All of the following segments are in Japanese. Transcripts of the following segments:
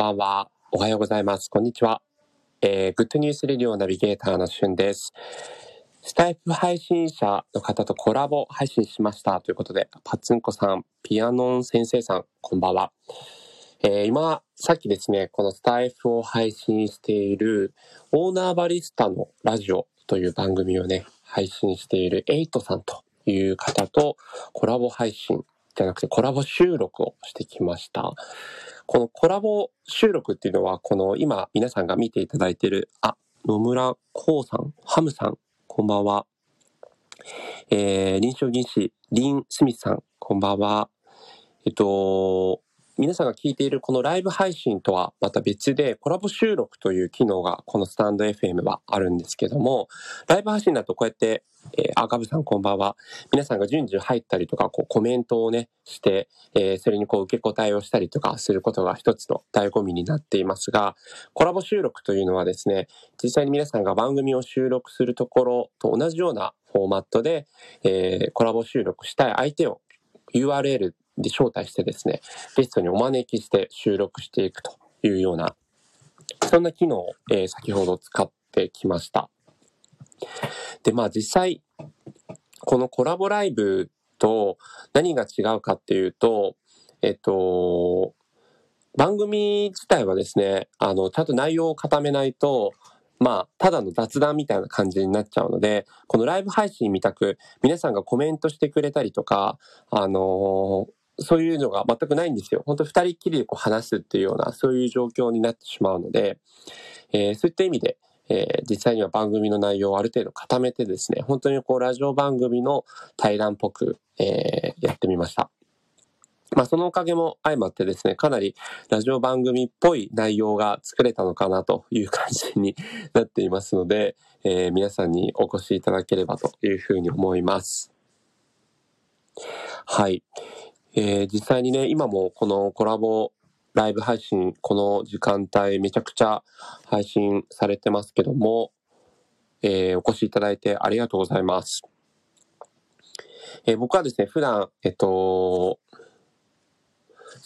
ばんは。おはようございます。こんにちは。えー、グッドニュースレディオナビゲーターのしゅんです。スタイフ配信者の方とコラボ配信しましたということで、パツンコさん、ピアノン先生さん、こんばんは。えー、今、さっきですね、このスタイフを配信しているオーナーバリスタのラジオという番組をね、配信しているエイトさんという方とコラボ配信じゃなくてコラボ収録をしてきました。このコラボ収録っていうのは、この今皆さんが見ていただいている、あ、野村こうさん、ハムさん、こんばんは。えー、臨床技師、リン・スミスさん、こんばんは。えっと、皆さんが聞いているこのライブ配信とはまた別でコラボ収録という機能がこのスタンド FM はあるんですけども、ライブ配信だとこうやって、えー、あ、ガブさんこんばんは。皆さんが順次入ったりとか、こうコメントをね、して、えー、それにこう受け答えをしたりとかすることが一つの醍醐味になっていますが、コラボ収録というのはですね、実際に皆さんが番組を収録するところと同じようなフォーマットで、えー、コラボ収録したい相手を URL で招待してですね、ゲストにお招きして収録していくというような、そんな機能を、えー、先ほど使ってきました。で、まあ実際、このコラボライブと何が違うかっていうと、えっと、番組自体はですね、あの、ちゃんと内容を固めないと、まあ、ただの雑談みたいな感じになっちゃうので、このライブ配信みたく、皆さんがコメントしてくれたりとか、あのそういうのが全くないんですよ。本当二人きりでこう話すっていうような、そういう状況になってしまうので、えー、そういった意味で、えー、実際には番組の内容をある程度固めてですね、本当にこうラジオ番組の対談っぽく、えー、やってみました。まあそのおかげも相まってですね、かなりラジオ番組っぽい内容が作れたのかなという感じになっていますので、えー、皆さんにお越しいただければというふうに思います。はい。えー、実際にね、今もこのコラボライブ配信、この時間帯めちゃくちゃ配信されてますけども、えー、お越しいただいてありがとうございます。えー、僕はですね、普段、えっと、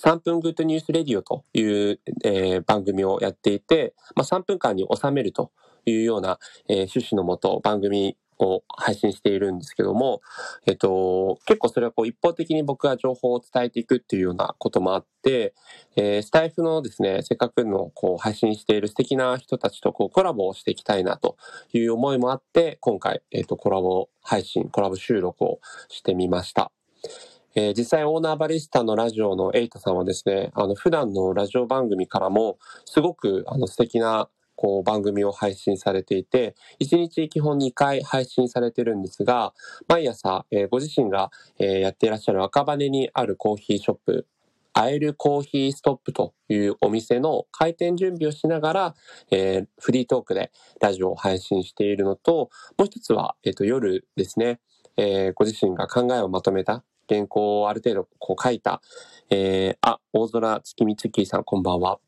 3分グッドニュースレディオという、えー、番組をやっていて、まあ、3分間に収めるというような、えー、趣旨のもと番組を配信しているんですけども、えっと、結構それはこう一方的に僕が情報を伝えていくっていうようなこともあって、えー、スタイフのですね、せっかくのこう配信している素敵な人たちとこうコラボをしていきたいなという思いもあって、今回、えっと、コラボ配信、コラボ収録をしてみました。えー、実際オーナーバリスタのラジオのエイトさんはですね、あの普段のラジオ番組からもすごくあの素敵なこう番組を配信されていて、1日基本2回配信されてるんですが、毎朝、え、ご自身が、え、やっていらっしゃる赤羽にあるコーヒーショップ、アエルコーヒーストップというお店の開店準備をしながら、えー、フリートークでラジオを配信しているのと、もう一つは、えっ、と、夜ですね、えご自身が考えをまとめた原稿をある程度こう書いた、えあ、大空月見月さんこんばんは。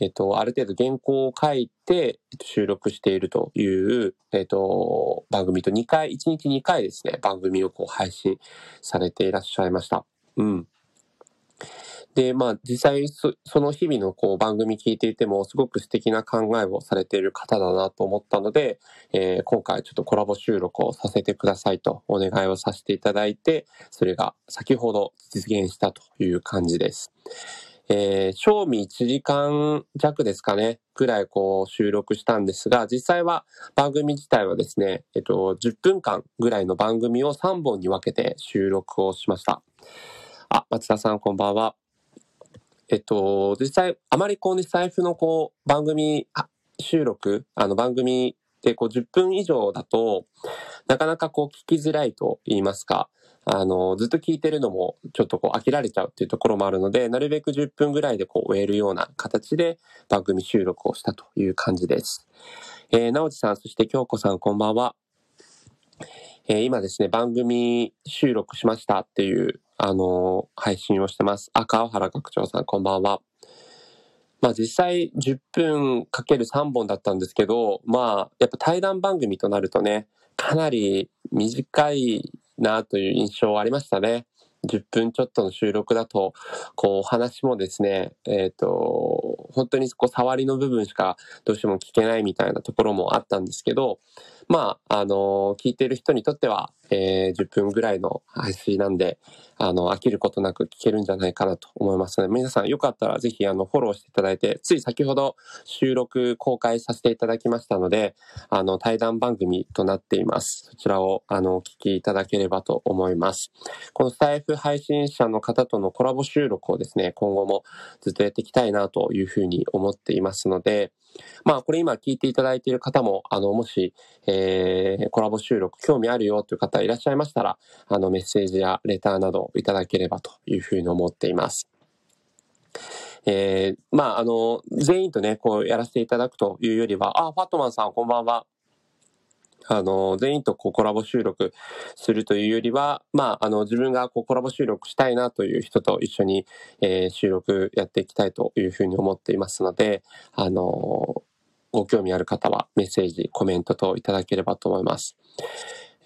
えっと、ある程度原稿を書いて、収録しているという、えっと、番組と2回、1日2回ですね、番組をこう配信されていらっしゃいました。うん。で、まあ実際その日々のこう番組聞いていてもすごく素敵な考えをされている方だなと思ったので、えー、今回ちょっとコラボ収録をさせてくださいとお願いをさせていただいて、それが先ほど実現したという感じです。えー、賞味1時間弱ですかね、くらいこう収録したんですが、実際は番組自体はですね、えっと、10分間ぐらいの番組を3本に分けて収録をしました。あ、松田さんこんばんは。えっと、実際、あまりこうね、財布のこう、番組収録、あの番組でこう10分以上だと、なかなかこう聞きづらいと言いますか、あの、ずっと聞いてるのもちょっとこう飽きられちゃうっていうところもあるので、なるべく10分ぐらいでこう終えるような形で番組収録をしたという感じです。えー、なおちさん、そして京子さん、こんばんは。えー、今ですね、番組収録しましたっていう、あのー、配信をしてます。あ、川原学長さん、こんばんは。まあ実際10分かける3本だったんですけど、まあやっぱ対談番組となるとね、かなり短いなという印象はありましたね。10分ちょっとの収録だと、こう、お話もですね、えっ、と、本当にこう、触りの部分しかどうしても聞けないみたいなところもあったんですけど、まあ、あの、聞いてる人にとっては、えー、10分ぐらいの配信なんで、あの、飽きることなく聞けるんじゃないかなと思いますので、皆さんよかったらぜひ、あの、フォローしていただいて、つい先ほど収録公開させていただきましたので、あの、対談番組となっています。そちらを、あの、お聞きいただければと思います。このスタイフ配信者の方とのコラボ収録をですね、今後もずっとやっていきたいなというふうに思っていますので、まあ、これ今聞いていただいている方も、あの、もし、えー、コラボ収録興味あるよという方いらっしゃいましたら、あの、メッセージやレターなどいただければというふうに思っています。えー、まあ、あの、全員とね、こうやらせていただくというよりは、あ、ファットマンさんこんばんは。あの、全員とこうコラボ収録するというよりは、まあ、あの、自分がこうコラボ収録したいなという人と一緒に、えー、収録やっていきたいというふうに思っていますので、あの、ご興味ある方はメッセージ、コメントといただければと思います。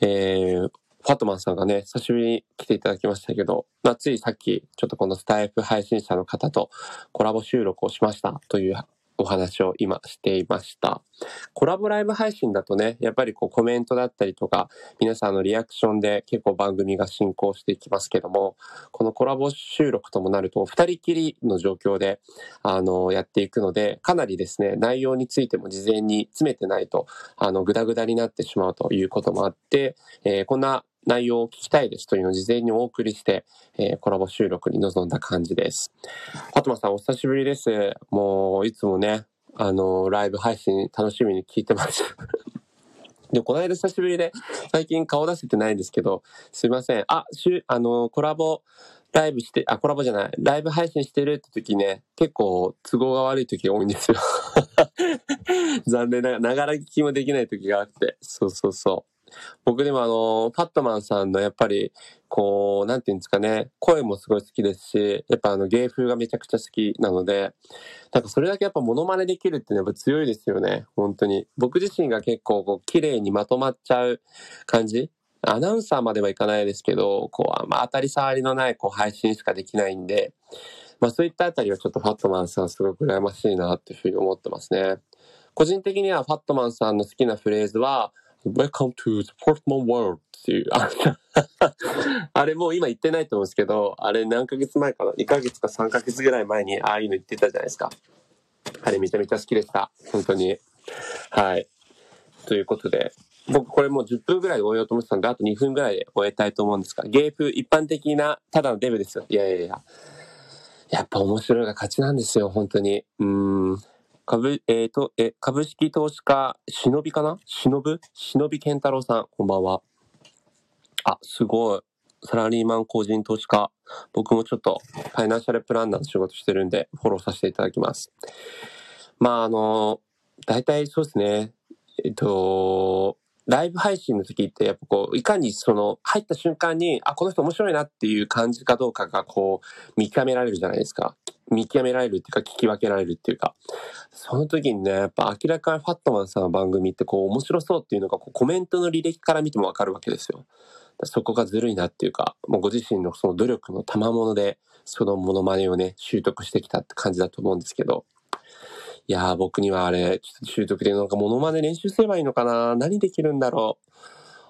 えー、ファットマンさんがね、久しぶりに来ていただきましたけど、まあ、ついさっき、ちょっとこのスタイフ配信者の方とコラボ収録をしましたというお話を今していました。コラボライブ配信だとね、やっぱりこうコメントだったりとか、皆さんのリアクションで結構番組が進行していきますけども、このコラボ収録ともなると、二人きりの状況で、あの、やっていくので、かなりですね、内容についても事前に詰めてないと、あの、ぐだぐだになってしまうということもあって、えー、こんな内容を聞きたいですというのを事前にお送りして、えー、コラボ収録に臨んだ感じです。ファトマさんお久しぶりです。もう、いつもね、あの、ライブ配信楽しみに聞いてます。で、この間久しぶりで、最近顔出せてないんですけど、すいません。あ、しゅ、あの、コラボ、ライブして、あ、コラボじゃない、ライブ配信してるって時ね、結構都合が悪い時が多いんですよ。残念ながら、ながら聞きもできない時があって、そうそうそう。僕でもあの、ファットマンさんのやっぱり、こう、なんていうんですかね、声もすごい好きですし、やっぱあの芸風がめちゃくちゃ好きなので、なんかそれだけやっぱモノマネできるってやっぱ強いですよね、本当に。僕自身が結構こう、綺麗にまとまっちゃう感じアナウンサーまではいかないですけど、こう、ま、当たり障りのないこう配信しかできないんで、まあそういったあたりはちょっとファットマンさんすごく羨ましいなっていうふうに思ってますね。個人的にはファットマンさんの好きなフレーズは、Welcome to the Portman World っていう、あれもう今言ってないと思うんですけど、あれ何ヶ月前かな ?2 ヶ月か3ヶ月ぐらい前にああいうの言ってたじゃないですか。あれめちゃめちゃ好きでした。本当に。はい。ということで、僕これもう10分ぐらいで終えようと思ってたんで、あと2分ぐらいで終えたいと思うんですが、ゲープ一般的な、ただのデブですよ。いやいやいや。やっぱ面白いが勝ちなんですよ、本当に。うん。株、えっ、ー、と、え、株式投資家、忍びかな？忍ぶ？忍び健太郎さん、こんばんは。あ、すごい。サラリーマン個人投資家。僕もちょっと、ファイナンシャルプランナーの仕事してるんで、フォローさせていただきます。まあ、あの、大体そうですね。えっと、ライブ配信の時って、やっぱこう、いかにその、入った瞬間に、あ、この人面白いなっていう感じかどうかが、こう、見極められるじゃないですか。見極められるっていうか、聞き分けられるっていうか。その時にね、やっぱ明らかにファットマンさんの番組ってこう、面白そうっていうのが、コメントの履歴から見てもわかるわけですよ。そこがずるいなっていうか、もうご自身のその努力の賜物で、そのモノマネをね、習得してきたって感じだと思うんですけど。いやー、僕にはあれ、ちょっと習得でなんかモノマネ練習すればいいのかな何できるんだろ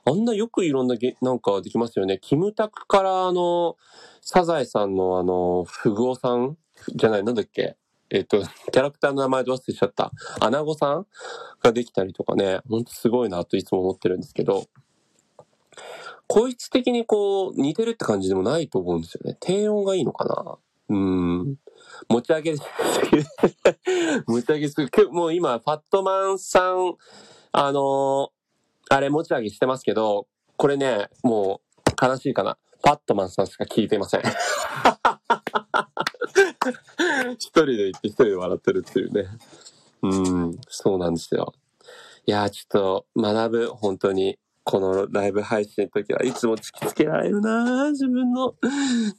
う。あんなよくいろんなげ、なんかできますよね。キムタクからあの、サザエさんのあの、フグオさん？じゃない、なんだっけ？えっ、と、キャラクターの名前ど忘れちゃった。アナゴさんができたりとかね、ほんとすごいなといつも思ってるんですけど、こいつ的にこう、似てるって感じでもないと思うんですよね。低音がいいのかなうん。持ち上げ、持ち上げする。もう今、ファットマンさん、あのー、あれ持ち上げしてますけど、これね、もう悲しいかな。ファットマンさんしか聞いていません。一人で言って一人で笑ってるっていうね。うん、そうなんですよ。いやーちょっと学ぶ、本当に。このライブ配信の時はいつも突きつけられるな自分の、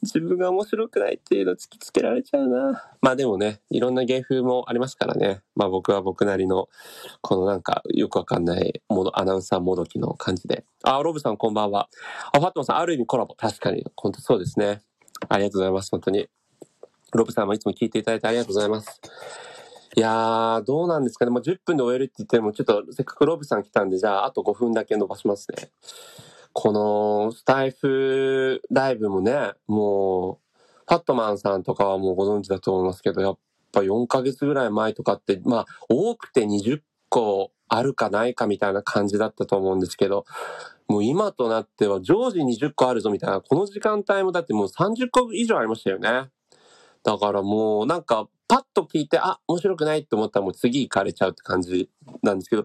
自分が面白くないっていうの突きつけられちゃうなまあでもね、いろんな芸風もありますからね。まあ僕は僕なりの、このなんかよくわかんないもの、アナウンサーもどきの感じで。あ、ロブさんこんばんは。あ、ファットマンさん、ある意味コラボ。確かに。本当そうですね。ありがとうございます。本当に。ロブさんもいつも聞いていただいてありがとうございます。いやー、どうなんですかね。もう10分で終えるって言っても、ちょっとせっかくロブさん来たんで、じゃあ、あと5分だけ伸ばしますね。この、スタイフライブもね、もう、ファットマンさんとかはもうご存知だと思いますけど、やっぱ4ヶ月ぐらい前とかって、まあ、多くて20個あるかないかみたいな感じだったと思うんですけど、もう今となっては常時20個あるぞみたいな、この時間帯もだってもう30個以上ありましたよね。だからもうなんかパッと聞いて、あ、面白くないって思ったらもう次行かれちゃうって感じなんですけど、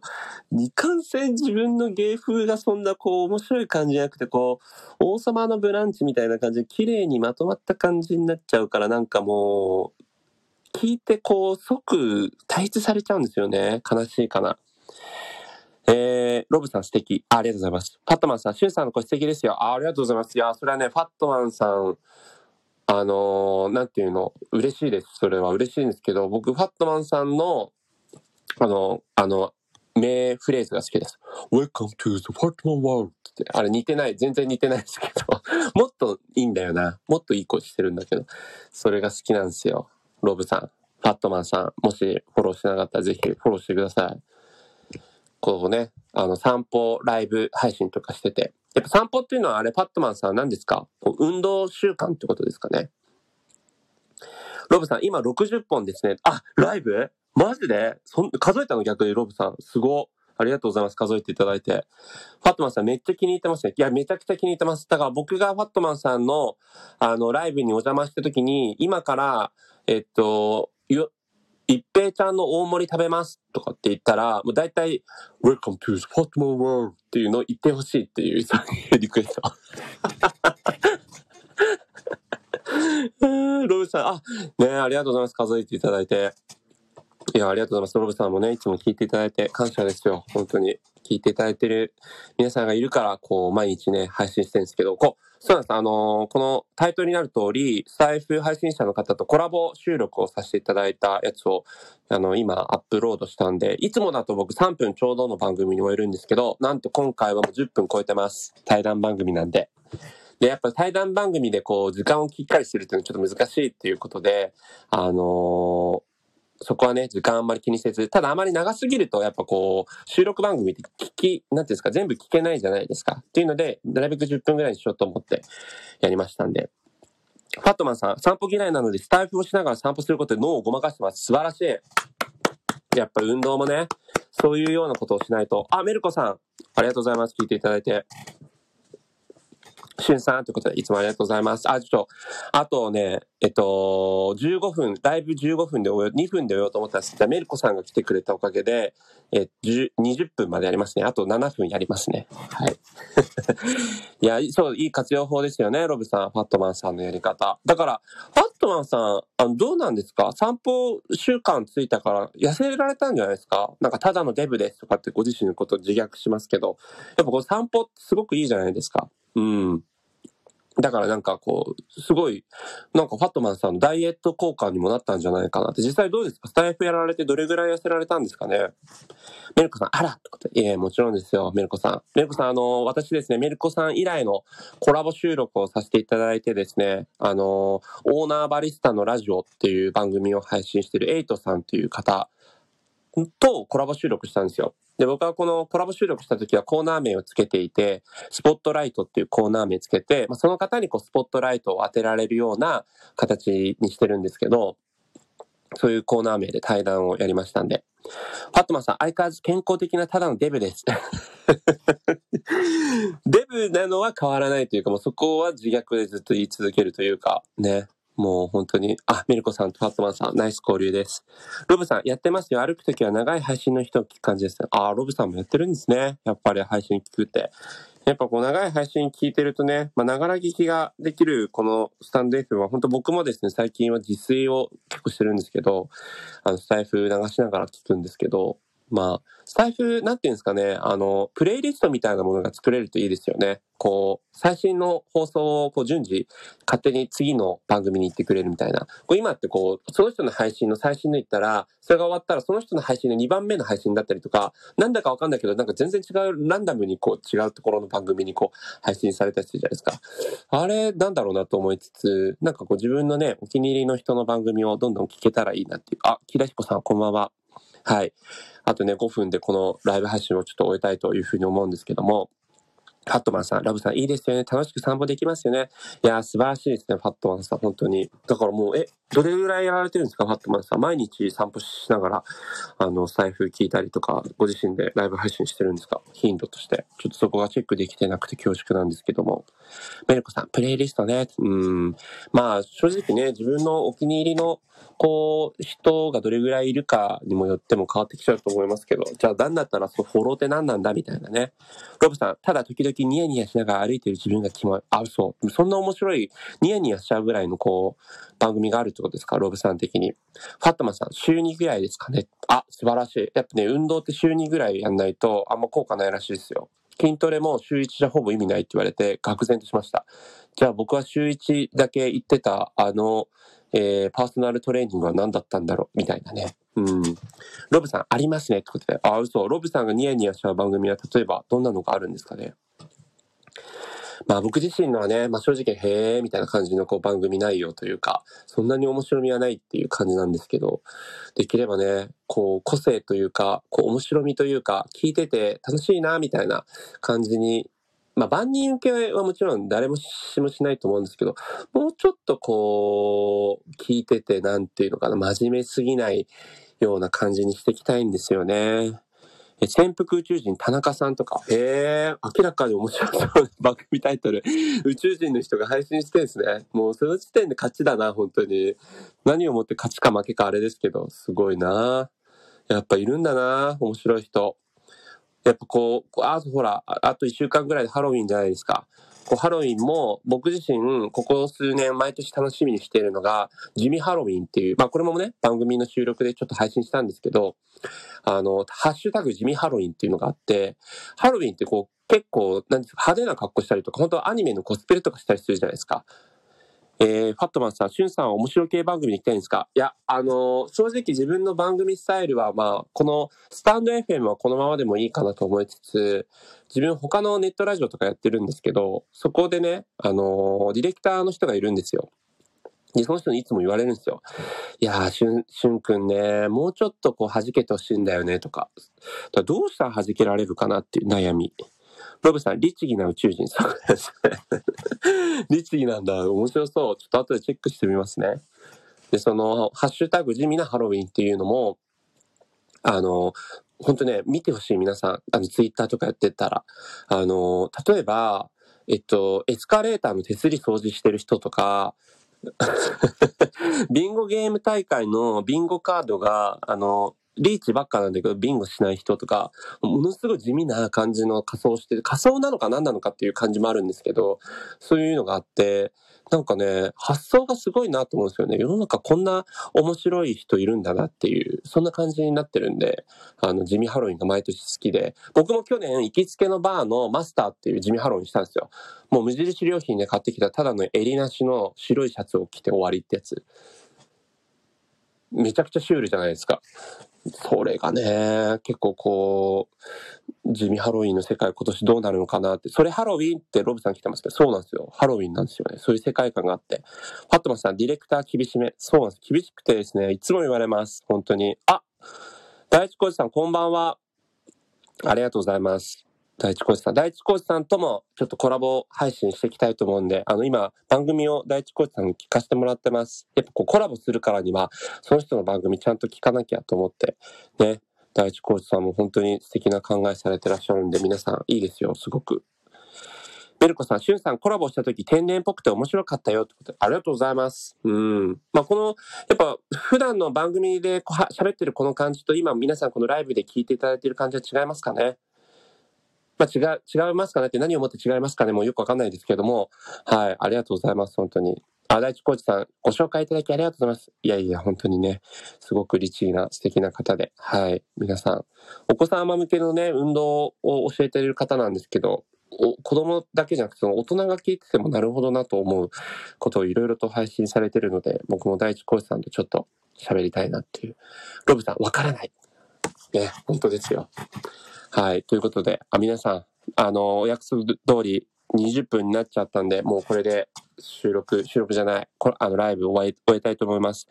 いかんせん自分の芸風がそんなこう面白い感じじゃなくて、こう、王様のブランチみたいな感じで綺麗にまとまった感じになっちゃうからなんかもう、聞いてこう即退出されちゃうんですよね。悲しいかな。えー、ロブさん素敵あ。りがとうございます。ファットマンさん、シュンさんの声素敵ですよあ。ありがとうございます。いや、それはね、ファットマンさん、あのー、なんていうの、嬉しいです。それは嬉しいんですけど、僕、ファットマンさんの、あの、あの、名フレーズが好きです。Welcome to the Fatman World って、あれ似てない、全然似てないですけど、もっといいんだよな。もっといい声してるんだけど、それが好きなんですよ。ロブさん、ファットマンさん、もしフォローしてなかったらぜひフォローしてください。こうね、あの、散歩、ライブ配信とかしてて、やっぱ散歩っていうのはあれ、パットマンさん何ですか？運動習慣ってことですかね。ロブさん、今60本ですね。あ、ライブ？マジで？そん数えたの逆にロブさん。すご。ありがとうございます。数えていただいて。ファットマンさんめっちゃ気に入ってますね。いや、めちゃくちゃ気に入ってます。だから僕がファットマンさんの、あの、ライブにお邪魔した時に、今から、えっと、一平ちゃんの大盛り食べますとかって言ったら、もう大体、Welcome to the Fatman World っていうのを言ってほしいっていう、リクエスト。ロブさん、あ、ねありがとうございます。数えていただいて。いや、ありがとうございます。ロブさんもね、いつも聞いていただいて感謝ですよ。本当に。聞いていただいてる皆さんがいるから、こう、毎日ね、配信してるんですけど、こう、そうなんです。あのー、このタイトルになる通り、スタイフ配信者の方とコラボ収録をさせていただいたやつを、あの、今アップロードしたんで、いつもだと僕3分ちょうどの番組に終えるんですけど、なんと今回はもう10分超えてます。対談番組なんで。で、やっぱ対談番組でこう、時間をきっかりするっていうのはちょっと難しいっていうことで、あのーそこはね、時間あんまり気にせず、ただあまり長すぎると、やっぱこう、収録番組って聞き、なんていうんですか、全部聞けないじゃないですか。っていうので、なるべく10分ぐらいにしようと思ってやりましたんで。ファットマンさん、散歩嫌いなので、スタイフをしながら散歩することで脳をごまかしてます。素晴らしい。やっぱ運動もね、そういうようなことをしないと。あ、メルコさん、ありがとうございます。聞いていただいて。しゅんさんということで、いつもありがとうございます。あ、ちょっと、あとね、えっと、15分、ライブ15分で終え、2分で終えようと思ったんです。じゃメルコさんが来てくれたおかげで、え、20分までやりますね。あと7分やりますね。はい。いや、そう、いい活用法ですよね、ロブさん、ファットマンさんのやり方。だから、ファットマンさん、あの、どうなんですか？散歩習慣ついたから痩せられたんじゃないですか？なんか、ただのデブですとかってご自身のことを自虐しますけど、やっぱこう散歩ってすごくいいじゃないですか。うん。だからなんかこう、すごい、なんかファットマンさんダイエット効果にもなったんじゃないかなって。実際どうですか？スタイフやられてどれぐらい痩せられたんですかね？メルコさん、あらってこといえ、もちろんですよ、メルコさん。メルコさん、あの、私ですね、メルコさん以来のコラボ収録をさせていただいてですね、あの、オーナーバリスタのラジオっていう番組を配信してるエイトさんっていう方とコラボ収録したんですよ。で、僕はこのコラボ収録した時はコーナー名をつけていて、スポットライトっていうコーナー名つけて、まあ、その方にこうスポットライトを当てられるような形にしてるんですけど、そういうコーナー名で対談をやりましたんで。ファットマンさん、相変わらず健康的なただのデブです。デブなのは変わらないというか、もうそこは自虐でずっと言い続けるというか、ね。もう本当に、あ、ミルコさんとファットマンさん、ナイス交流です。ロブさん、やってますよ。歩くときは長い配信の人を聞く感じですね。あ、ロブさんもやってるんですね。やっぱり配信聞くって。やっぱこう長い配信聞いてるとね、まあ、ながら聞きができるこのスタンド F は本当僕もですね、最近は自炊を結構してるんですけど、あの、スタイフ流しながら聞くんですけど、まあ、財布、なんていうんですかね、あの、プレイリストみたいなものが作れるといいですよね。こう、最新の放送をこう順次、勝手に次の番組に行ってくれるみたいな。こう今ってこう、その人の配信の最新の言ったら、それが終わったらその人の配信の2番目の配信だったりとか、なんだかわかんないけど、なんか全然違う、ランダムにこう、違うところの番組にこう、配信されたりするじゃないですか。あれ、なんだろうなと思いつつ、なんかこう自分のね、お気に入りの人の番組をどんどん聞けたらいいなっていう。あ、木田彦さん、こんばんは。はい。あとね、5分でこのライブ配信をちょっと終えたいというふうに思うんですけども、ファットマンさん、ラブさん、いいですよね。楽しく散歩できますよね。いや素晴らしいですね、ファットマンさん、本当に。だからもう、え、どれぐらいやられてるんですか、ファットマンさん。毎日散歩しながら、あの、財布聞いたりとか、ご自身でライブ配信してるんですか頻度として。ちょっとそこがチェックできてなくて恐縮なんですけども。メルコさん、プレイリストね。うん。まあ、正直ね、自分のお気に入りの、こう、人がどれぐらいいるかにもよっても変わってきちゃうと思いますけど、じゃあ、なんだったらそのフォローって何なんだみたいなね。ロブさん、ただ時々ニヤニヤしながら歩いてる自分がキモい。あ、そう。そんな面白い、ニヤニヤしちゃうぐらいのこう、番組があるってことですか？ロブさん的に。ファットマンさん、週2ぐらいですかね。あ、素晴らしい。やっぱね、運動って週2ぐらいやんないと、あんま効果ないらしいですよ。筋トレも週1じゃほぼ意味ないって言われて、愕然としました。じゃあ僕は週1だけ行ってた、あの、えー、パーソナルトレーニングは何だったんだろう？みたいなね。うん。ロブさん、ありますねってことで。あ、嘘。ロブさんがニヤニヤしちゃう番組は、例えば、どんなのがあるんですかね？まあ僕自身のはね、まあ正直へえみたいな感じのこう番組内容というか、そんなに面白みはないっていう感じなんですけど、できればね、こう個性というか、こう面白みというか、聞いてて楽しいなみたいな感じにまあ、万人受けはもちろん誰もしもしないと思うんですけど、もうちょっとこう、聞いてて、なんていうのかな、真面目すぎないような感じにしていきたいんですよね。潜伏宇宙人田中さんとか、へえ、明らかに面白そうな番組タイトル、宇宙人の人が配信してるんですね。もうその時点で勝ちだな、本当に。何をもって勝ちか負けかあれですけど、すごいなやっぱいるんだな面白い人。やっぱこう、あとほら、あと1週間ぐらいでハロウィンじゃないですか。こうハロウィンも僕自身ここ数年毎年楽しみにしているのが地味ハロウィンっていう、まあこれもね番組の収録でちょっと配信したんですけど、あの、ハッシュタグ地味ハロウィンっていうのがあって、ハロウィンってこう結構なんですか派手な格好したりとか、本当はアニメのコスプレとかしたりするじゃないですか。えー、ファットマンさん、シュンさんは面白系番組に行きたいんですか？いや、あのー、正直自分の番組スタイルは、まあ、このスタンド FM はこのままでもいいかなと思いつつ、自分他のネットラジオとかやってるんですけど、そこでね、あのー、ディレクターの人がいるんですよ。で、その人にいつも言われるんですよ。いやー、しゅん、しゅんくんね、もうちょっとこう弾けてほしいんだよね、とか。かどうしたら弾けられるかなっていう悩み。ロブさん、律儀な宇宙人さん。律儀なんだ。面白そう。ちょっと後でチェックしてみますね。で、その、ハッシュタグ地味なハロウィンっていうのも、あの、本当ね、見てほしい皆さん、あの、ツイッターとかやってたら、あの、例えば、えっと、エスカレーターの手すり掃除してる人とか、ビンゴゲーム大会のビンゴカードが、あの、リーチばっかなんだけど、ビンゴしない人とか、ものすごい地味な感じの仮装してる、仮装なのか何なのかっていう感じもあるんですけど、そういうのがあって、なんかね、発想がすごいなと思うんですよね。世の中こんな面白い人いるんだなっていう、そんな感じになってるんで、あの、地味ハロウィンが毎年好きで、僕も去年行きつけのバーのマスターっていう地味ハロウィンしたんですよ。もう無印良品で買ってきたただの襟なしの白いシャツを着て終わりってやつ。めちゃくちゃシュールじゃないですか。それがね、結構こう、地味ハロウィンの世界今年どうなるのかなって。それハロウィンってロブさん来てますけど、そうなんですよ。ハロウィンなんですよね。そういう世界観があって。ファットマンさん、ディレクター厳しめ。そうなんです。厳しくてですね、いつも言われます。本当に。あ大地浩二さん、こんばんは。ありがとうございます。大地コーチさん。大地コーチさんともちょっとコラボ配信していきたいと思うんで、あの今番組を大地コーチさんに聞かせてもらってます。やっぱこうコラボするからには、その人の番組ちゃんと聞かなきゃと思って、ね。大地コーチさんも本当に素敵な考えされてらっしゃるんで、皆さんいいですよ、すごく。ベルコさん、シュンさんコラボした時天然っぽくて面白かったよってことで、ありがとうございます。うん。まあ、この、やっぱ普段の番組で喋ってるこの感じと今皆さんこのライブで聞いていただいている感じは違いますかねまあ、違う、違いますかねって何をもって違いますかねもうよくわかんないですけども、はい、ありがとうございます、本当に。あ、大地コーチさん、ご紹介いただきありがとうございます。いやいや、本当にね、すごく律儀な素敵な方で、はい。皆さん、お子様向けのね、運動を教えている方なんですけど、お子供だけじゃなくて、その大人が聞いててもなるほどなと思うことをいろいろと配信されてるので、僕も大地コーチさんとちょっと喋りたいなっていう。ロブさん、わからない。ね、本当ですよ。はい。ということで、あ、皆さん、あの、お約束通り20分になっちゃったんで、もうこれで収録、収録じゃない、こあの、ライブ終え、終えたいと思います。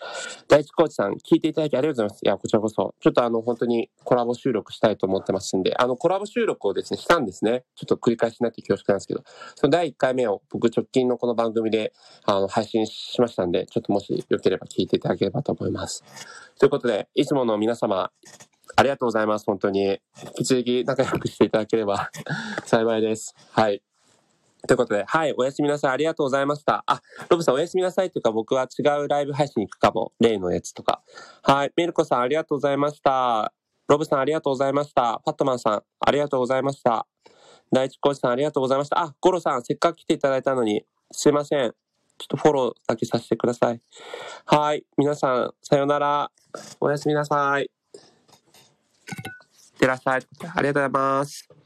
第一コーチさん、聞いていただきありがとうございます。いや、こちらこそ。ちょっとあの、本当にコラボ収録したいと思ってますんで、あの、コラボ収録をですね、したんですね。ちょっと繰り返しになって恐縮なんですけど、その第1回目を僕直近のこの番組で、あの、配信しましたんで、ちょっともしよければ聞いていただければと思います。ということで、いつもの皆様、ありがとうございます。本当に。引き続き仲良くしていただければ 幸いです。はい。ということで、はい、おやすみなさい。ありがとうございました。あ、ロブさんおやすみなさいというか僕は違うライブ配信行くかも。例のやつとか。はい、メルコさんありがとうございました。ロブさんありがとうございました。パットマンさんありがとうございました。第一コーチさんありがとうございました。あ、ゴロさんせっかく来ていただいたのに、すいません。ちょっとフォローだけさせてください。はい、皆さんさよなら。おやすみなさ。いってらっしゃい。ありがとうございます。